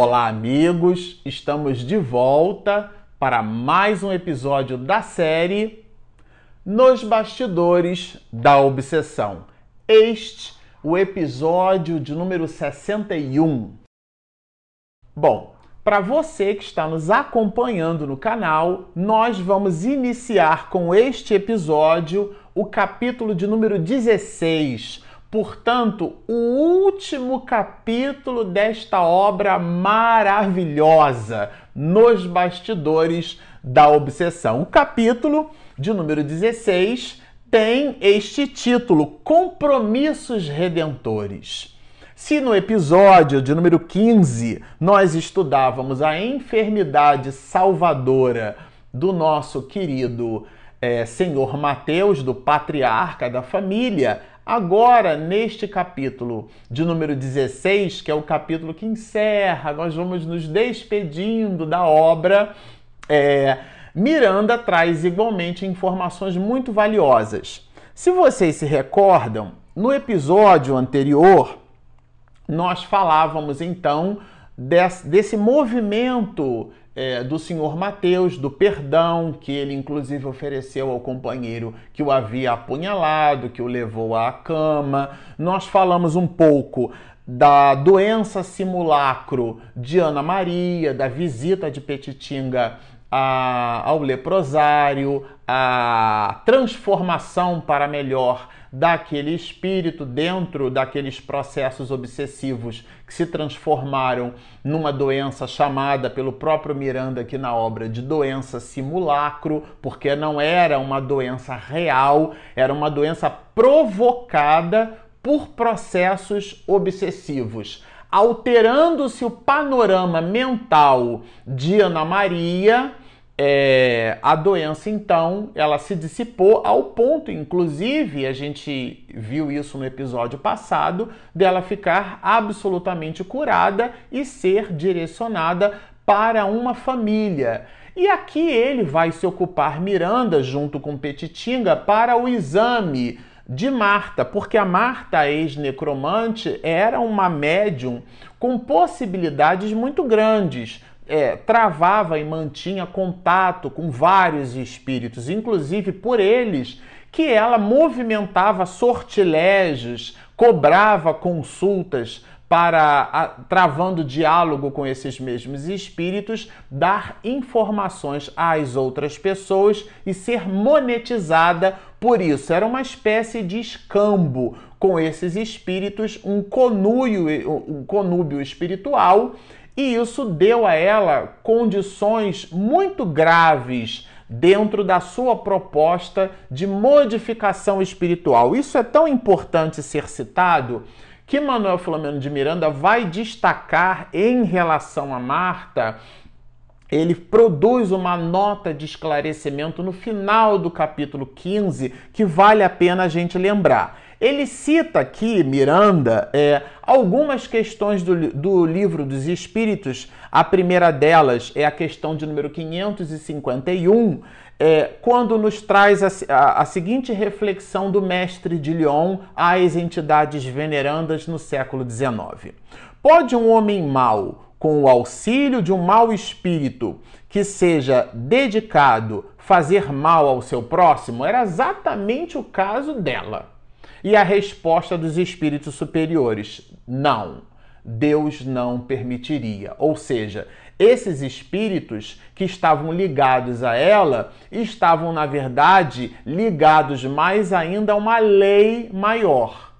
Olá, amigos! Estamos de volta para mais um episódio da série Nos Bastidores da Obsessão. Este, o episódio de número 61. Bom, para você que está nos acompanhando no canal, nós vamos iniciar com este episódio o capítulo de número 16 Portanto, o último capítulo desta obra maravilhosa, Nos Bastidores da Obsessão. O capítulo de número 16 tem este título: Compromissos Redentores. Se no episódio de número 15 nós estudávamos a enfermidade salvadora do nosso querido é, senhor Mateus, do patriarca da família, Agora, neste capítulo de número 16, que é o capítulo que encerra, nós vamos nos despedindo da obra. É, Miranda traz igualmente informações muito valiosas. Se vocês se recordam, no episódio anterior, nós falávamos então desse, desse movimento é, do senhor Mateus, do perdão, que ele inclusive ofereceu ao companheiro que o havia apunhalado, que o levou à cama. Nós falamos um pouco da doença simulacro de Ana Maria, da visita de Petitinga a, ao leprosário, a transformação para melhor daquele espírito dentro daqueles processos obsessivos que se transformaram numa doença chamada pelo próprio Miranda aqui na obra de doença simulacro, porque não era uma doença real, era uma doença provocada por processos obsessivos. Alterando-se o panorama mental de Ana Maria, é, a doença então ela se dissipou ao ponto, inclusive a gente viu isso no episódio passado, dela ficar absolutamente curada e ser direcionada para uma família. E aqui ele vai se ocupar Miranda junto com Petitinga para o exame de Marta, porque a Marta, ex-necromante, era uma médium com possibilidades muito grandes. É, travava e mantinha contato com vários espíritos, inclusive por eles, que ela movimentava sortilégios, cobrava consultas para, a, travando diálogo com esses mesmos espíritos, dar informações às outras pessoas e ser monetizada por isso. Era uma espécie de escambo com esses espíritos, um conúbio, um conúbio espiritual e isso deu a ela condições muito graves dentro da sua proposta de modificação espiritual. Isso é tão importante ser citado que Manuel Filomeno de Miranda vai destacar em relação a Marta. Ele produz uma nota de esclarecimento no final do capítulo 15 que vale a pena a gente lembrar. Ele cita aqui, Miranda, é, algumas questões do, do livro dos Espíritos. A primeira delas é a questão de número 551, é, quando nos traz a, a, a, seguinte reflexão do mestre de Lyon às entidades venerandas no século XIX. Pode um homem mau, com o auxílio de um mau espírito que seja dedicado, fazer mal ao seu próximo? Era exatamente o caso dela. E a resposta dos espíritos superiores: não, Deus não permitiria. Ou seja, esses espíritos que estavam ligados a ela estavam, na verdade, ligados mais ainda a uma lei maior.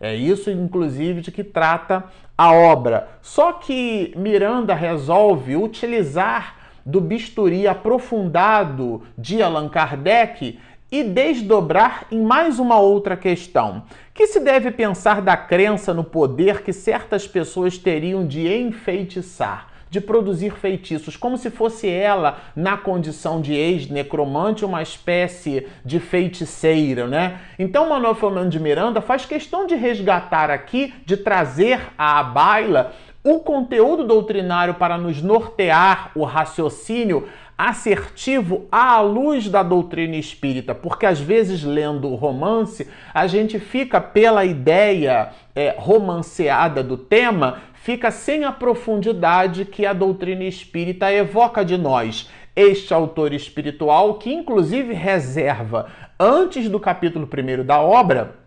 É isso, inclusive, de que trata a obra. Só que Miranda resolve utilizar do bisturi aprofundado de Allan Kardec e desdobrar em mais uma outra questão. Que se deve pensar da crença no poder que certas pessoas teriam de enfeitiçar, de produzir feitiços, como se fosse ela, na condição de ex-necromante, uma espécie de feiticeira, né? Então, Manuel Fernando de Miranda faz questão de resgatar aqui, de trazer à baila o conteúdo doutrinário para nos nortear o raciocínio assertivo à luz da doutrina espírita, porque às vezes lendo o romance a gente fica pela ideia é, romanceada do tema fica sem a profundidade que a doutrina espírita evoca de nós. Este autor espiritual, que inclusive reserva, antes do capítulo 1 da obra,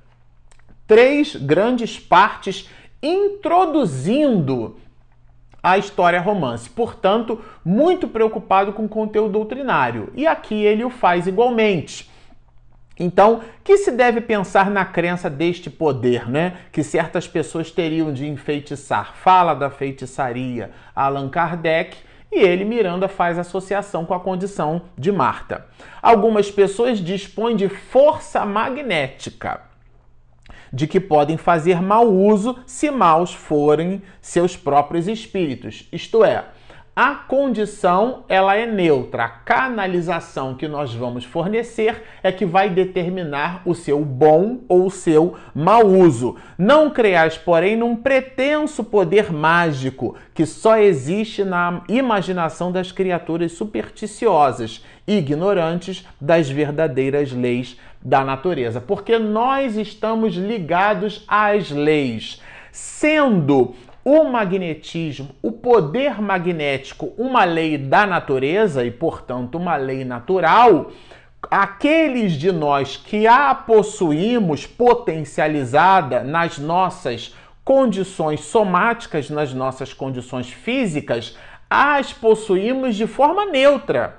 três grandes partes introduzindo a história romance, portanto, muito preocupado com o conteúdo doutrinário. E aqui ele o faz igualmente. Então, que se deve pensar na crença deste poder, né? Que certas pessoas teriam de enfeitiçar. Fala da feitiçaria Allan Kardec e ele, Miranda, faz associação com a condição de Marta. Algumas pessoas dispõem de força magnética de que podem fazer mau uso se maus forem seus próprios espíritos. Isto é, a condição ela é neutra. A canalização que nós vamos fornecer é que vai determinar o seu bom ou o seu mau uso. Não creais, porém, num pretenso poder mágico que só existe na imaginação das criaturas supersticiosas, ignorantes das verdadeiras leis da natureza, porque nós estamos ligados às leis, sendo o magnetismo, o poder magnético, uma lei da natureza e, portanto, uma lei natural, aqueles de nós que a possuímos potencializada nas nossas condições somáticas, nas nossas condições físicas, as possuímos de forma neutra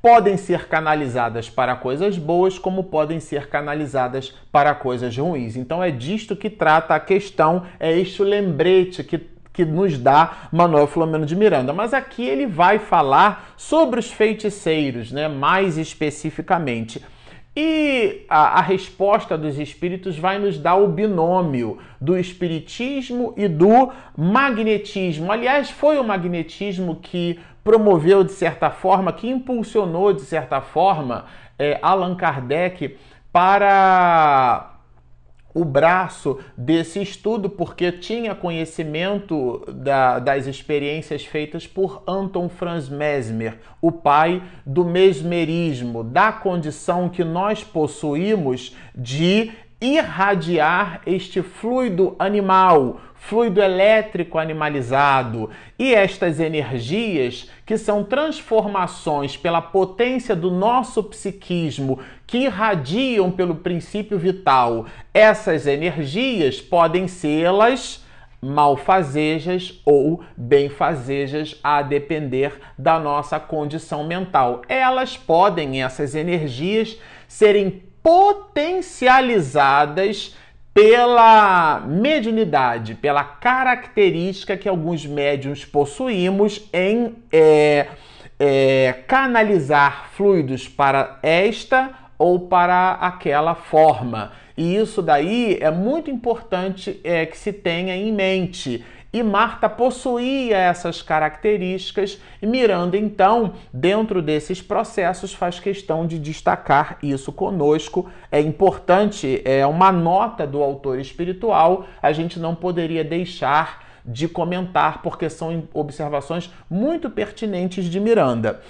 podem ser canalizadas para coisas boas, como podem ser canalizadas para coisas ruins. Então é disto que trata a questão, é este o lembrete que que nos dá Manuel Filomeno de Miranda. Mas aqui ele vai falar sobre os feiticeiros, né, mais especificamente. E a, a, resposta dos espíritos vai nos dar o binômio do espiritismo e do magnetismo. Aliás, foi o magnetismo que promoveu de certa forma, que impulsionou de certa forma é, Allan Kardec para o braço desse estudo, porque tinha conhecimento da, das experiências feitas por Anton Franz Mesmer, o pai do mesmerismo, da condição que nós possuímos de irradiar este fluido animal, fluido elétrico animalizado e estas energias que são transformações pela potência do nosso psiquismo que irradiam pelo princípio vital. Essas energias podem ser elas malfazejas ou benfazejas a depender da nossa condição mental. Elas podem essas energias serem potencializadas pela mediunidade, pela característica que alguns médiums possuímos em é, é, canalizar fluidos para esta ou para aquela forma. E isso daí é muito importante é, que se tenha em mente. E Marta possuía essas características, Miranda, então, dentro desses processos, faz questão de destacar isso conosco. É importante, é uma nota do autor espiritual, a gente não poderia deixar de comentar, porque são observações muito pertinentes de Miranda.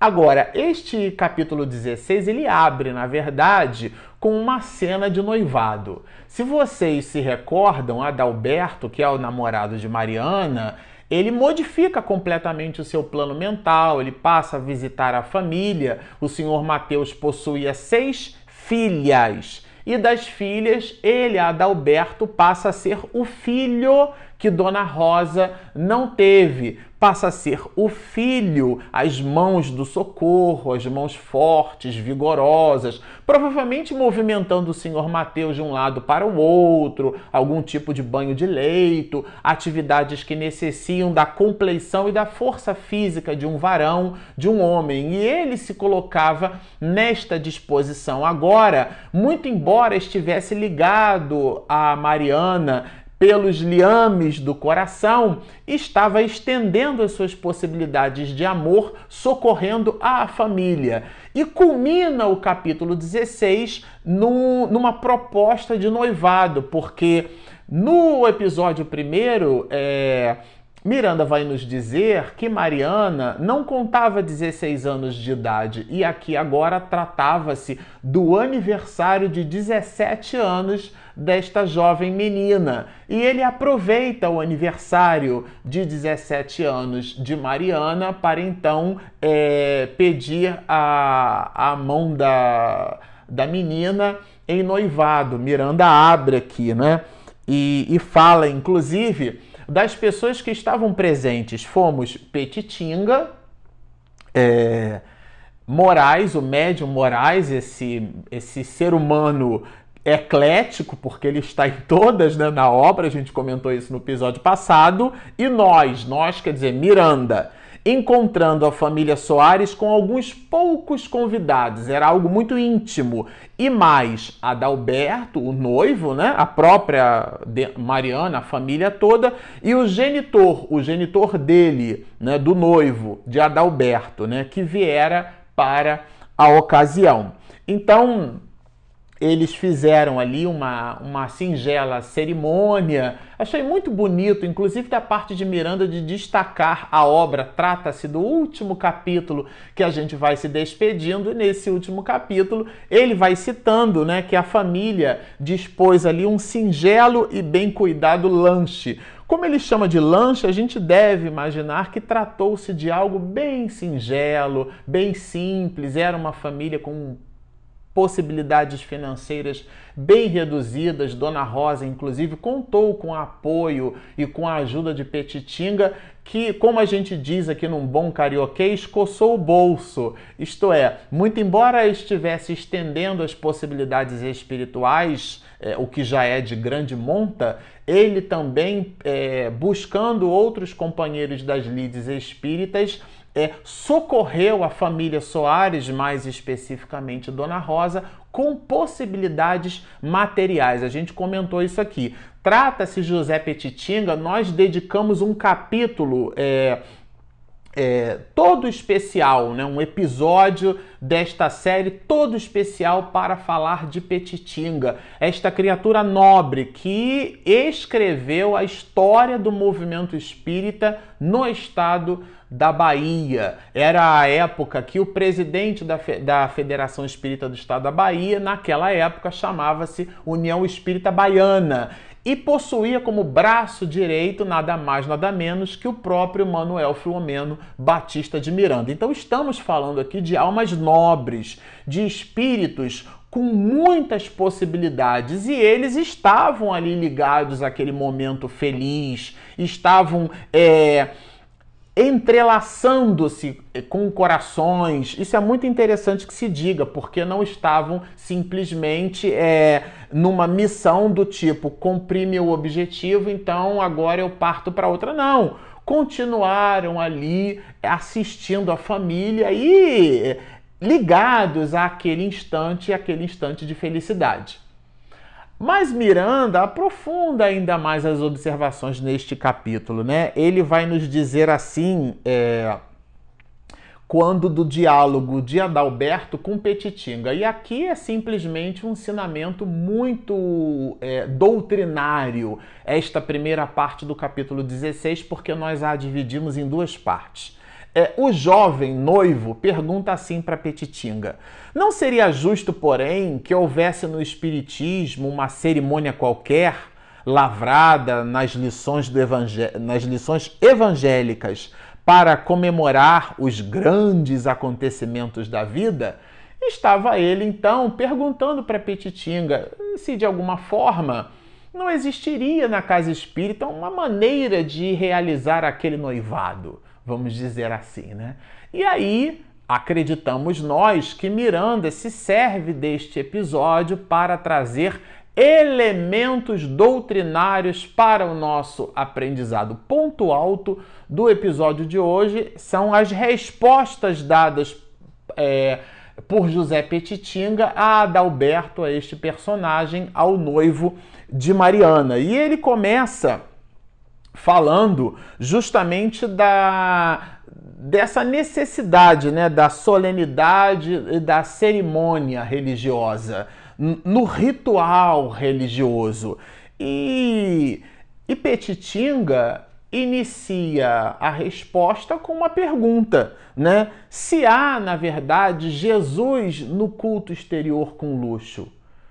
Agora, este capítulo 16, ele abre, na verdade, com uma cena de noivado. Se vocês se recordam, Adalberto, que é o namorado de Mariana, ele modifica completamente o seu plano mental, ele passa a visitar a família. O senhor Mateus possuía seis filhas. E das filhas, ele, Adalberto, passa a ser o filho que Dona Rosa não teve, passa a ser o filho, as mãos do socorro, as mãos fortes, vigorosas, provavelmente movimentando o senhor Mateus de um lado para o outro, algum tipo de banho de leito, atividades que necessitam da compleição e da força física de um varão, de um homem. E ele se colocava nesta disposição. Agora, muito embora estivesse ligado a Mariana, pelos liames do coração, estava estendendo as suas possibilidades de amor, socorrendo a família. E culmina o capítulo 16 no, numa proposta de noivado, porque no episódio primeiro, é, Miranda vai nos dizer que Mariana não contava 16 anos de idade e aqui agora tratava-se do aniversário de 17 anos desta jovem menina. E ele aproveita o aniversário de 17 anos de Mariana para então é, pedir a, a mão da, da menina em noivado. Miranda abre aqui, né? E, e fala, inclusive das pessoas que estavam presentes, fomos Petitinga, é, Moraes, o médium Moraes, esse, esse ser humano eclético, porque ele está em todas né, na obra, a gente comentou isso no episódio passado, e nós, nós quer dizer Miranda encontrando a família Soares com alguns poucos convidados. Era algo muito íntimo. E mais, Adalberto, o noivo, né? a própria Mariana, a família toda, e o genitor, o genitor dele, né? do noivo, de Adalberto, né? que viera para a ocasião. Então, eles fizeram ali uma, uma singela cerimônia. Achei muito bonito, inclusive da parte de Miranda, de destacar a obra. Trata-se do último capítulo que a gente vai se despedindo, e nesse último capítulo ele vai citando né, que a família dispôs ali um singelo e bem cuidado lanche. Como ele chama de lanche, a gente deve imaginar que tratou-se de algo bem singelo, bem simples, era uma família com possibilidades financeiras bem reduzidas. Dona Rosa, inclusive, contou com apoio e com a ajuda de Petitinga, que, como a gente diz aqui num bom carioquês, coçou o bolso. Isto é, muito embora estivesse estendendo as possibilidades espirituais, é, o que já é de grande monta, ele também, é, buscando outros companheiros das lides espíritas, é, socorreu a família Soares, mais especificamente Dona Rosa, com possibilidades materiais. A gente comentou isso aqui. Trata-se José Petitinga, nós dedicamos um capítulo. É, é, todo especial, né? um episódio desta série todo especial para falar de Petitinga, esta criatura nobre que escreveu a história do movimento espírita no estado da Bahia. Era a época que o presidente da, da Federação Espírita do Estado da Bahia, naquela época, chamava-se União Espírita Baiana e possuía como braço direito nada mais, nada menos que o próprio Manuel Filomeno Batista de Miranda. Então estamos falando aqui de almas nobres, de espíritos com muitas possibilidades e eles estavam ali ligados àquele momento feliz, estavam é, entrelaçando-se com corações. Isso é muito interessante que se diga, porque não estavam simplesmente é, numa missão do tipo cumprir meu objetivo, então agora eu parto para outra. Não. Continuaram ali assistindo a família e ligados àquele instante, àquele instante de felicidade. Mas Miranda aprofunda ainda mais as observações neste capítulo, né? Ele vai nos dizer assim, é, quando do diálogo de Adalberto com Petitinga. E aqui é simplesmente um ensinamento muito é, doutrinário, esta primeira parte do capítulo 16, porque nós a dividimos em duas partes. É, o jovem noivo pergunta assim para Petitinga: Não seria justo, porém, que houvesse no Espiritismo uma cerimônia qualquer, lavrada nas lições, do evangé nas lições evangélicas, para comemorar os grandes acontecimentos da vida? Estava ele então perguntando para Petitinga se de alguma forma não existiria na casa espírita uma maneira de realizar aquele noivado vamos dizer assim, né? E aí acreditamos nós que Miranda se serve deste episódio para trazer elementos doutrinários para o nosso aprendizado. Ponto alto do episódio de hoje são as respostas dadas é, por José Petitinga a Adalberto, a este personagem, ao noivo de Mariana. E ele começa falando justamente da dessa necessidade, né, da solenidade e da cerimônia religiosa, no ritual religioso. E, e Petitinga inicia a resposta com uma pergunta, né? Se há, na verdade, Jesus no culto exterior com luxo,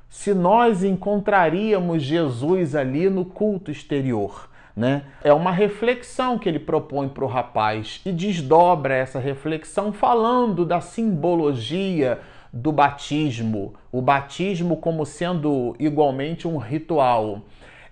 se nós encontraríamos Jesus ali no culto exterior, né? É uma reflexão que ele propõe para o rapaz e desdobra essa reflexão falando da simbologia do batismo, o batismo como sendo igualmente um ritual.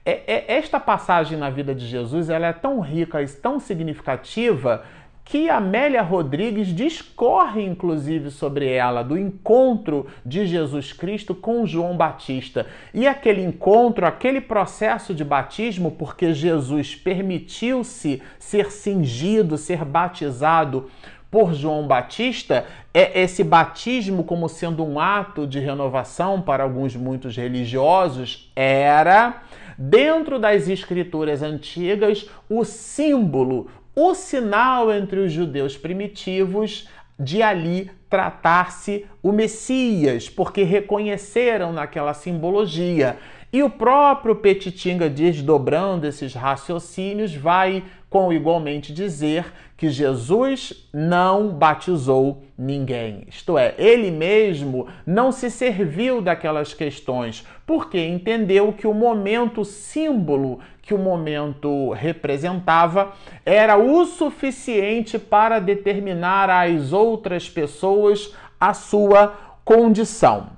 É, é, esta passagem na vida de Jesus ela é tão rica e tão significativa que Amélia Rodrigues discorre inclusive sobre ela, do encontro de Jesus Cristo com João Batista. E aquele encontro, aquele processo de batismo, porque Jesus permitiu-se ser cingido, ser batizado por João Batista, é esse batismo como sendo um ato de renovação para alguns muitos religiosos, era dentro das escrituras antigas o símbolo, o sinal entre os judeus primitivos de ali tratar-se o Messias, porque reconheceram naquela simbologia. E o próprio Petitinga, desdobrando esses raciocínios, vai com igualmente dizer que Jesus não batizou ninguém. Isto é, ele mesmo não se serviu daquelas questões, porque entendeu que o momento símbolo que o momento representava era o suficiente para determinar às outras pessoas a sua condição.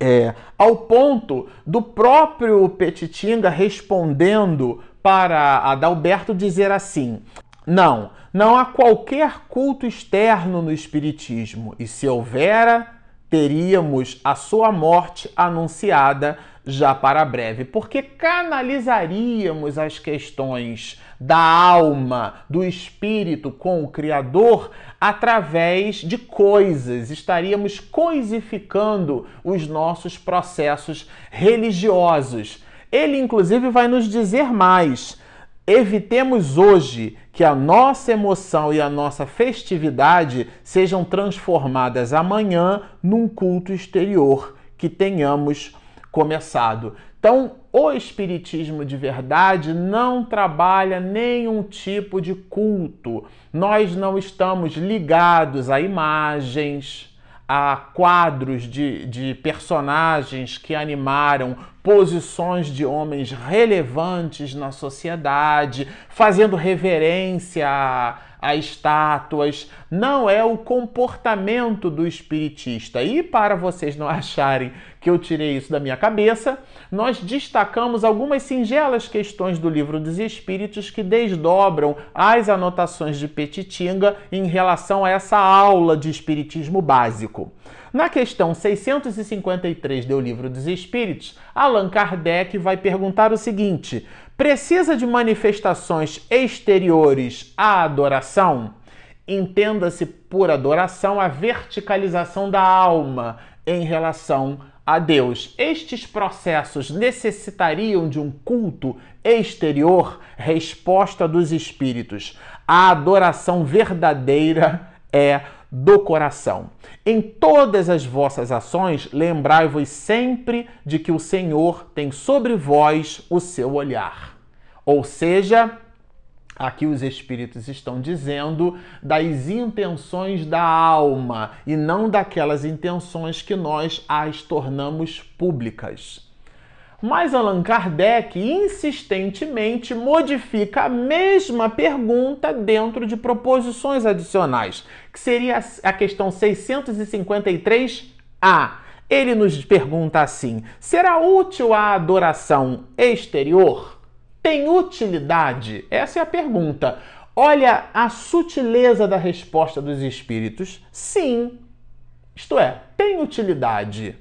É, ao ponto do próprio Petitinga respondendo para Adalberto dizer assim: não, não há qualquer culto externo no Espiritismo, e se houvera, teríamos a sua morte anunciada já para breve, porque canalizaríamos as questões da alma, do espírito com o Criador através de coisas, estaríamos coisificando os nossos processos religiosos. Ele, inclusive, vai nos dizer mais. Evitemos hoje que a nossa emoção e a nossa festividade sejam transformadas amanhã num culto exterior que tenhamos começado. Então, o Espiritismo de verdade não trabalha nenhum tipo de culto. Nós não estamos ligados a imagens, a quadros de, de personagens que animaram posições de homens relevantes na sociedade, fazendo reverência a, a estátuas. Não é o comportamento do espiritista. E para vocês não acharem que eu tirei isso da minha cabeça, nós destacamos algumas singelas questões do livro dos Espíritos que desdobram as anotações de Petitinga em relação a essa aula de espiritismo básico. Na questão 653 do Livro dos Espíritos, Allan Kardec vai perguntar o seguinte: precisa de manifestações exteriores à adoração? Entenda-se por adoração a verticalização da alma em relação a Deus. Estes processos necessitariam de um culto exterior? Resposta dos espíritos. A adoração verdadeira é do coração. Em todas as vossas ações, lembrai-vos sempre de que o Senhor tem sobre vós o seu olhar. Ou seja, Aqui os espíritos estão dizendo das intenções da alma e não daquelas intenções que nós as tornamos públicas. Mas Allan Kardec insistentemente modifica a mesma pergunta dentro de proposições adicionais, que seria a questão 653A. Ele nos pergunta assim: será útil a adoração exterior? tem utilidade? Essa é a pergunta. Olha a sutileza da resposta dos espíritos. Sim. Isto é, tem utilidade.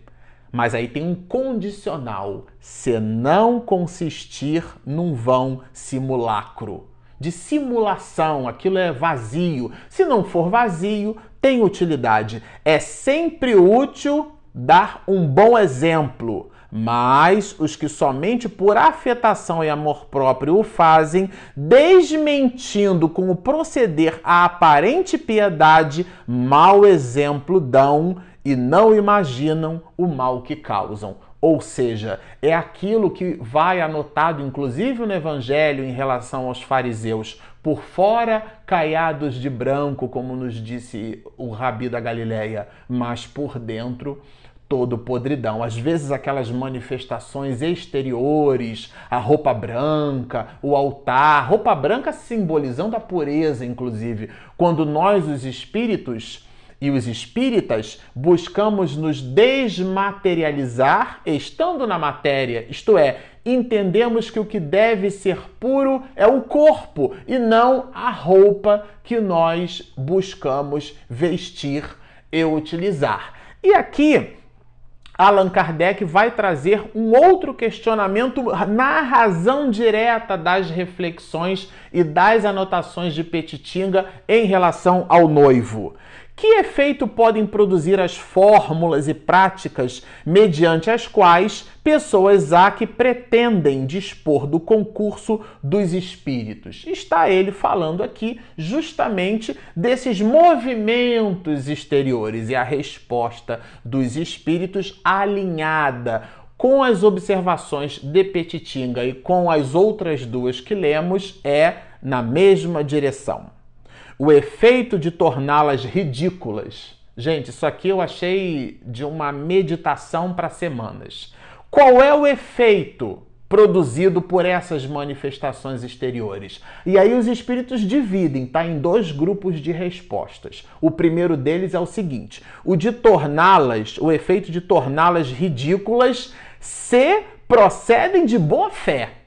Mas aí tem um condicional. Se não consistir num vão simulacro. De simulação, aquilo é vazio. Se não for vazio, tem utilidade. É sempre útil dar um bom exemplo mas os que somente por afetação e amor próprio o fazem, desmentindo com o proceder a aparente piedade, mau exemplo dão e não imaginam o mal que causam. Ou seja, é aquilo que vai anotado, inclusive no Evangelho, em relação aos fariseus. Por fora, caiados de branco, como nos disse o rabi da Galileia, mas por dentro, todo podridão. Às vezes, aquelas manifestações exteriores, a roupa branca, o altar, roupa branca simbolizando a pureza, inclusive. Quando nós, os espíritos, e os espíritas buscamos nos desmaterializar estando na matéria, isto é, entendemos que o que deve ser puro é o corpo e não a roupa que nós buscamos vestir e utilizar. E aqui Allan Kardec vai trazer um outro questionamento na razão direta das reflexões e das anotações de Petitinga em relação ao noivo. Que efeito podem produzir as fórmulas e práticas mediante as quais pessoas há que pretendem dispor do concurso dos espíritos? Está ele falando aqui justamente desses movimentos exteriores e a resposta dos espíritos alinhada com as observações de Petitinga e com as outras duas que lemos é na mesma direção o efeito de torná-las ridículas. Gente, isso aqui eu achei de uma meditação para semanas. Qual é o efeito produzido por essas manifestações exteriores? E aí os espíritos dividem, tá, em dois grupos de respostas. O primeiro deles é o seguinte: o de torná-las, o efeito de torná-las ridículas se procedem de boa fé.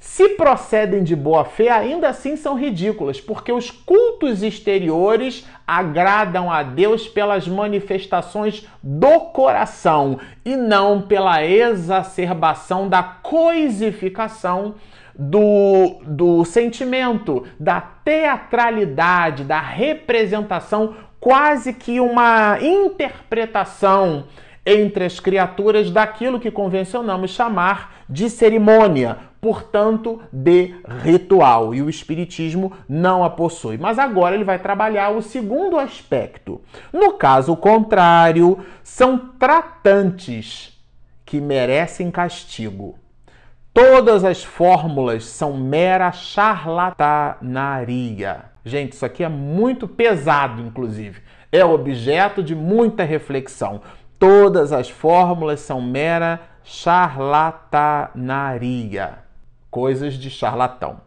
Se procedem de boa fé, ainda assim são ridículas, porque os cultos exteriores agradam a Deus pelas manifestações do coração e não pela exacerbação da coisificação do, do sentimento, da teatralidade, da representação, quase que uma interpretação entre as criaturas daquilo que convencionamos chamar de cerimônia, portanto, de ritual. E o Espiritismo não a possui. Mas agora ele vai trabalhar o segundo aspecto. No caso contrário, são tratantes que merecem castigo. Todas as fórmulas são mera charlatanaria. Gente, isso aqui é muito pesado, inclusive. É objeto de muita reflexão. Todas as fórmulas são mera charlatanaria, coisas de charlatão.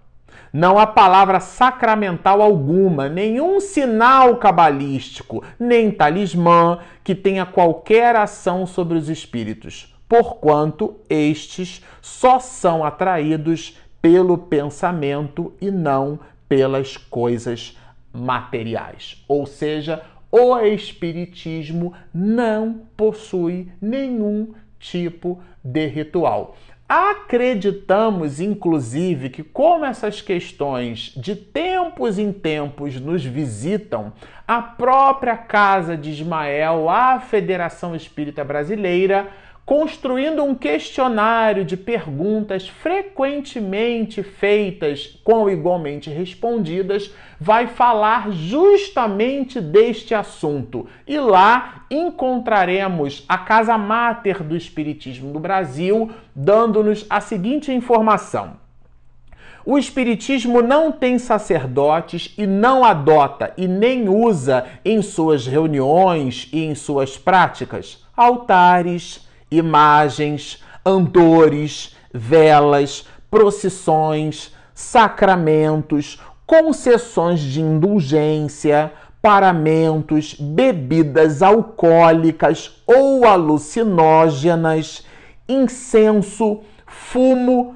Não há palavra sacramental alguma, nenhum sinal cabalístico, nem talismã que tenha qualquer ação sobre os espíritos, porquanto estes só são atraídos pelo pensamento e não pelas coisas materiais. Ou seja, o Espiritismo não possui nenhum tipo de ritual. Acreditamos, inclusive, que, como essas questões de tempos em tempos nos visitam, a própria Casa de Ismael, a Federação Espírita Brasileira, construindo um questionário de perguntas frequentemente feitas com igualmente respondidas, vai falar justamente deste assunto. E lá encontraremos a casa máter do Espiritismo do Brasil, dando-nos a seguinte informação. O Espiritismo não tem sacerdotes e não adota e nem usa em suas reuniões e em suas práticas altares, imagens, andores, velas, procissões, sacramentos, concessões de indulgência, paramentos, bebidas alcoólicas ou alucinógenas, incenso, fumo,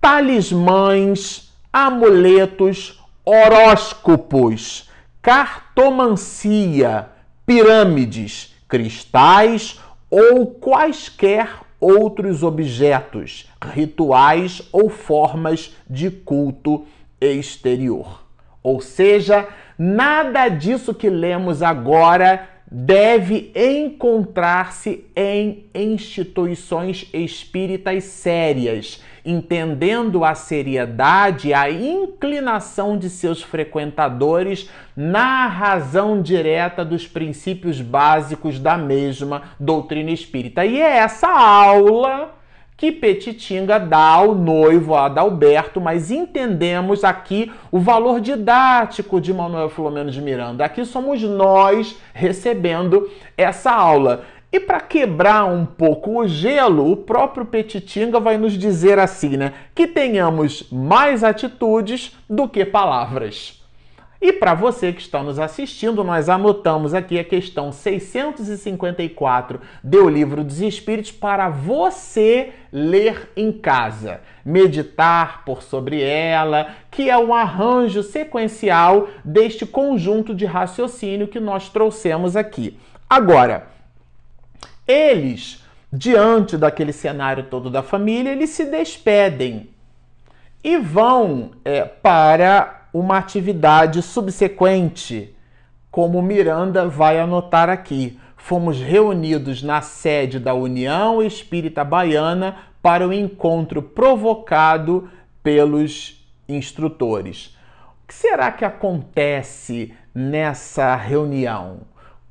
talismãs, amuletos, horóscopos, cartomancia, pirâmides, cristais ou quaisquer outros objetos, rituais ou formas de culto exterior. Ou seja, nada disso que lemos agora deve encontrar-se em instituições espíritas sérias entendendo a seriedade e a inclinação de seus frequentadores na razão direta dos princípios básicos da mesma doutrina espírita. E é essa aula que Petitinga dá ao noivo Adalberto, mas entendemos aqui o valor didático de Manuel Filomeno de Miranda. Aqui somos nós recebendo essa aula. E para quebrar um pouco o gelo, o próprio Petitinga vai nos dizer assim, né? Que tenhamos mais atitudes do que palavras. E para você que está nos assistindo, nós anotamos aqui a questão 654 do Livro dos Espíritos para você ler em casa, meditar por sobre ela, que é um arranjo sequencial deste conjunto de raciocínio que nós trouxemos aqui. Agora, eles, diante daquele cenário todo da família, eles se despedem e vão é, para uma atividade subsequente, como Miranda vai anotar aqui. Fomos reunidos na sede da União Espírita Baiana para o encontro provocado pelos instrutores. O que será que acontece nessa reunião?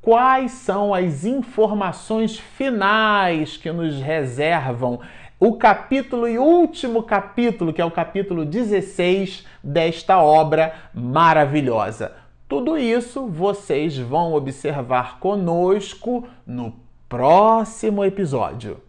Quais são as informações finais que nos reservam o capítulo e último capítulo, que é o capítulo 16 desta obra maravilhosa. Tudo isso vocês vão observar conosco no próximo episódio.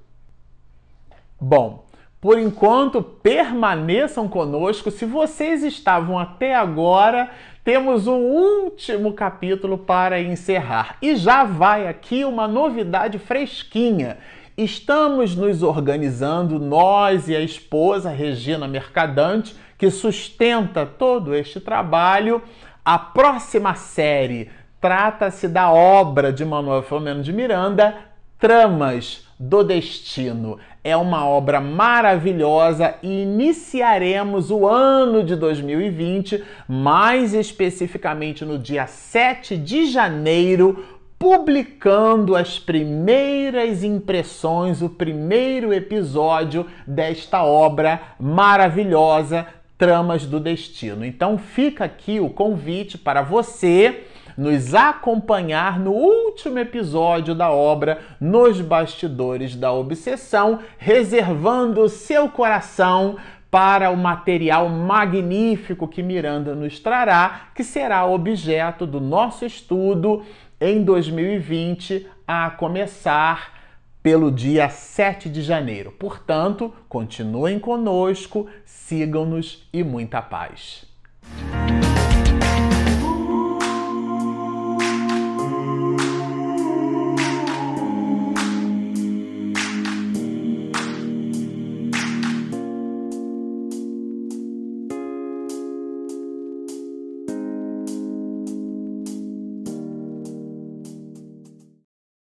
Bom, por enquanto, permaneçam conosco. Se vocês estavam até agora, temos um último capítulo para encerrar. E já vai aqui uma novidade fresquinha. Estamos nos organizando, nós e a esposa Regina Mercadante, que sustenta todo este trabalho. A próxima série trata-se da obra de Manuel Filomeno de Miranda, Tramas do Destino. É uma obra maravilhosa e iniciaremos o ano de 2020, mais especificamente no dia 7 de janeiro, publicando as primeiras impressões, o primeiro episódio desta obra maravilhosa, Tramas do Destino. Então fica aqui o convite para você nos acompanhar no último episódio da obra Nos Bastidores da Obsessão, reservando seu coração para o material magnífico que Miranda nos trará, que será objeto do nosso estudo em 2020, a começar pelo dia 7 de janeiro. Portanto, continuem conosco, sigam-nos e muita paz.